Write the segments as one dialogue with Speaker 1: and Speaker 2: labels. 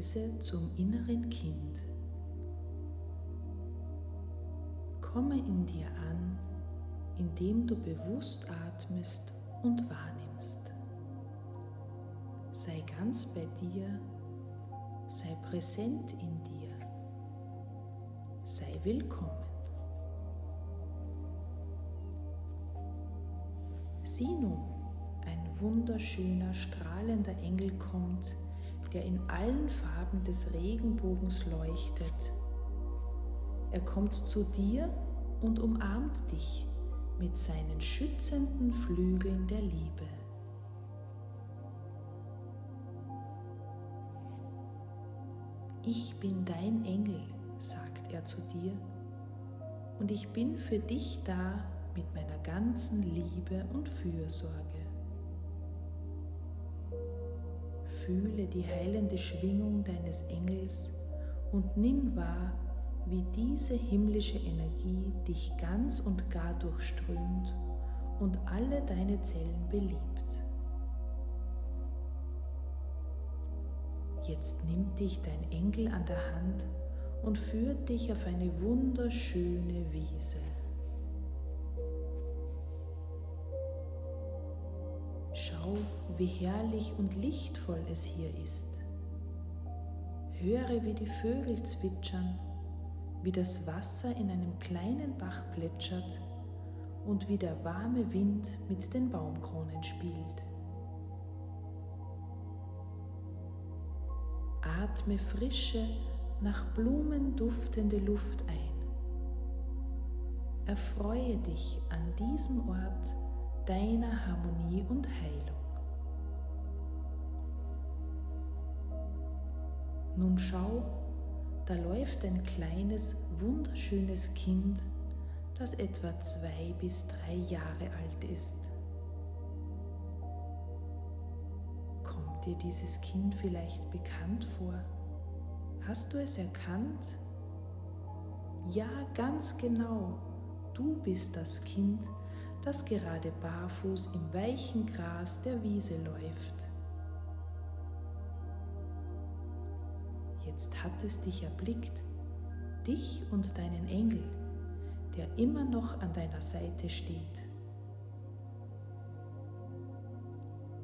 Speaker 1: Reise zum inneren Kind. Komme in dir an, indem du bewusst atmest und wahrnimmst. Sei ganz bei dir, sei präsent in dir, sei willkommen. Sieh nun, ein wunderschöner, strahlender Engel kommt, der in allen Farben des Regenbogens leuchtet. Er kommt zu dir und umarmt dich mit seinen schützenden Flügeln der Liebe. Ich bin dein Engel, sagt er zu dir, und ich bin für dich da mit meiner ganzen Liebe und Fürsorge. Fühle die heilende Schwingung deines Engels und nimm wahr, wie diese himmlische Energie dich ganz und gar durchströmt und alle deine Zellen belebt. Jetzt nimmt dich dein Engel an der Hand und führt dich auf eine wunderschöne Wiese. Schau, wie herrlich und lichtvoll es hier ist. Höre, wie die Vögel zwitschern, wie das Wasser in einem kleinen Bach plätschert und wie der warme Wind mit den Baumkronen spielt. Atme frische, nach Blumen duftende Luft ein. Erfreue dich an diesem Ort deiner Harmonie und Heilung. Nun schau, da läuft ein kleines, wunderschönes Kind, das etwa zwei bis drei Jahre alt ist. Kommt dir dieses Kind vielleicht bekannt vor? Hast du es erkannt? Ja, ganz genau. Du bist das Kind, das gerade barfuß im weichen Gras der Wiese läuft. Jetzt hat es dich erblickt, dich und deinen Engel, der immer noch an deiner Seite steht.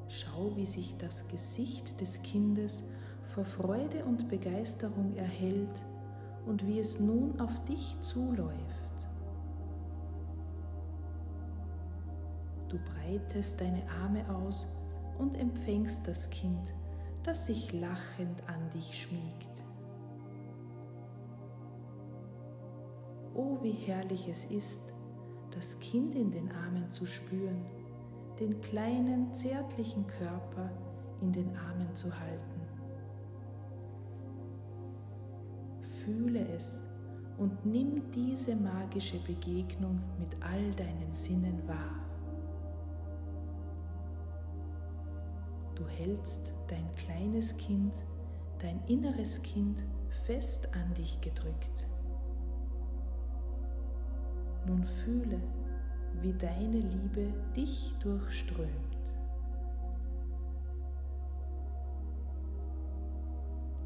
Speaker 1: Schau, wie sich das Gesicht des Kindes vor Freude und Begeisterung erhält und wie es nun auf dich zuläuft. Du breitest deine Arme aus und empfängst das Kind, das sich lachend an dich schmiegt. Oh, wie herrlich es ist, das Kind in den Armen zu spüren, den kleinen, zärtlichen Körper in den Armen zu halten. Fühle es und nimm diese magische Begegnung mit all deinen Sinnen wahr. Du hältst dein kleines Kind, dein inneres Kind fest an dich gedrückt. Nun fühle, wie deine Liebe dich durchströmt.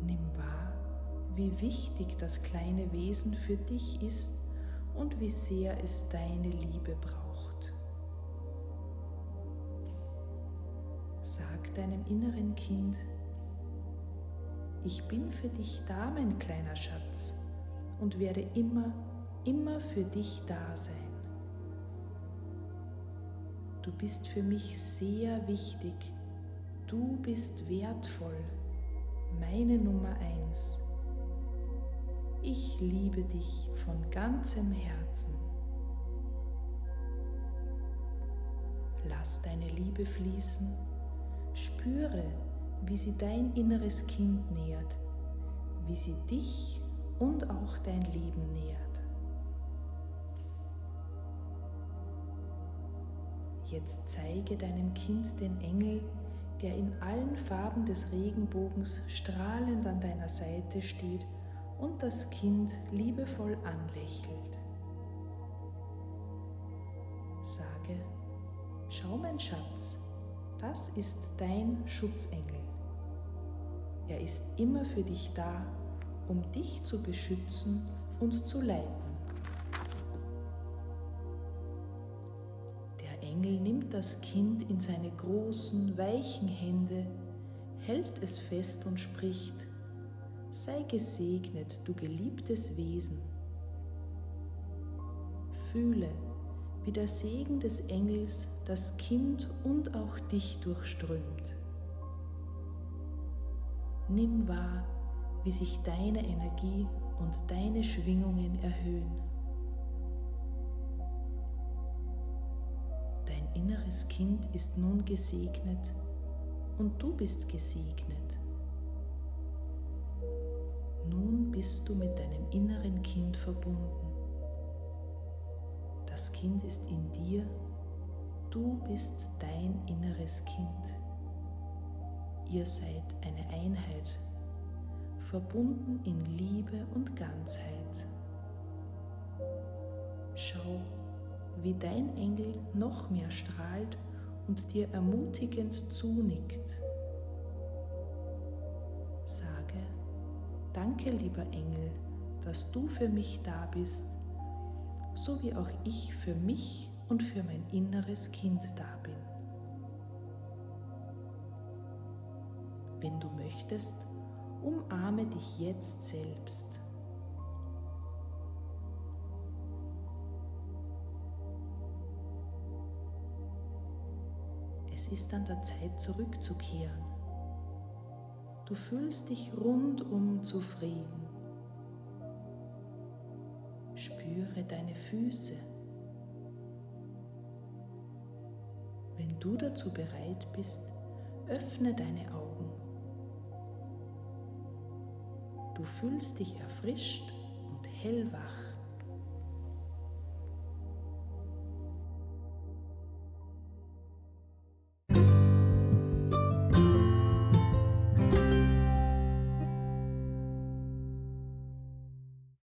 Speaker 1: Nimm wahr, wie wichtig das kleine Wesen für dich ist und wie sehr es deine Liebe braucht. Deinem inneren Kind, ich bin für dich da, mein kleiner Schatz, und werde immer, immer für dich da sein. Du bist für mich sehr wichtig, du bist wertvoll, meine Nummer eins. Ich liebe dich von ganzem Herzen. Lass deine Liebe fließen Spüre, wie sie dein inneres Kind nährt, wie sie dich und auch dein Leben nährt. Jetzt zeige deinem Kind den Engel, der in allen Farben des Regenbogens strahlend an deiner Seite steht und das Kind liebevoll anlächelt. Sage, schau mein Schatz, das ist dein Schutzengel. Er ist immer für dich da, um dich zu beschützen und zu leiten. Der Engel nimmt das Kind in seine großen, weichen Hände, hält es fest und spricht, sei gesegnet, du geliebtes Wesen. Fühle, wie der Segen des Engels das Kind und auch dich durchströmt. Nimm wahr, wie sich deine Energie und deine Schwingungen erhöhen. Dein inneres Kind ist nun gesegnet und du bist gesegnet. Nun bist du mit deinem inneren Kind verbunden. Das Kind ist in dir, du bist dein inneres Kind. Ihr seid eine Einheit, verbunden in Liebe und Ganzheit. Schau, wie dein Engel noch mehr strahlt und dir ermutigend zunickt. Sage, danke lieber Engel, dass du für mich da bist, so wie auch ich für mich und für mein inneres Kind da bin. Wenn du möchtest, umarme dich jetzt selbst. Es ist an der Zeit zurückzukehren. Du fühlst dich rundum zufrieden. Spüre deine Füße. Wenn du dazu bereit bist, öffne deine Augen. Du fühlst dich erfrischt und hellwach.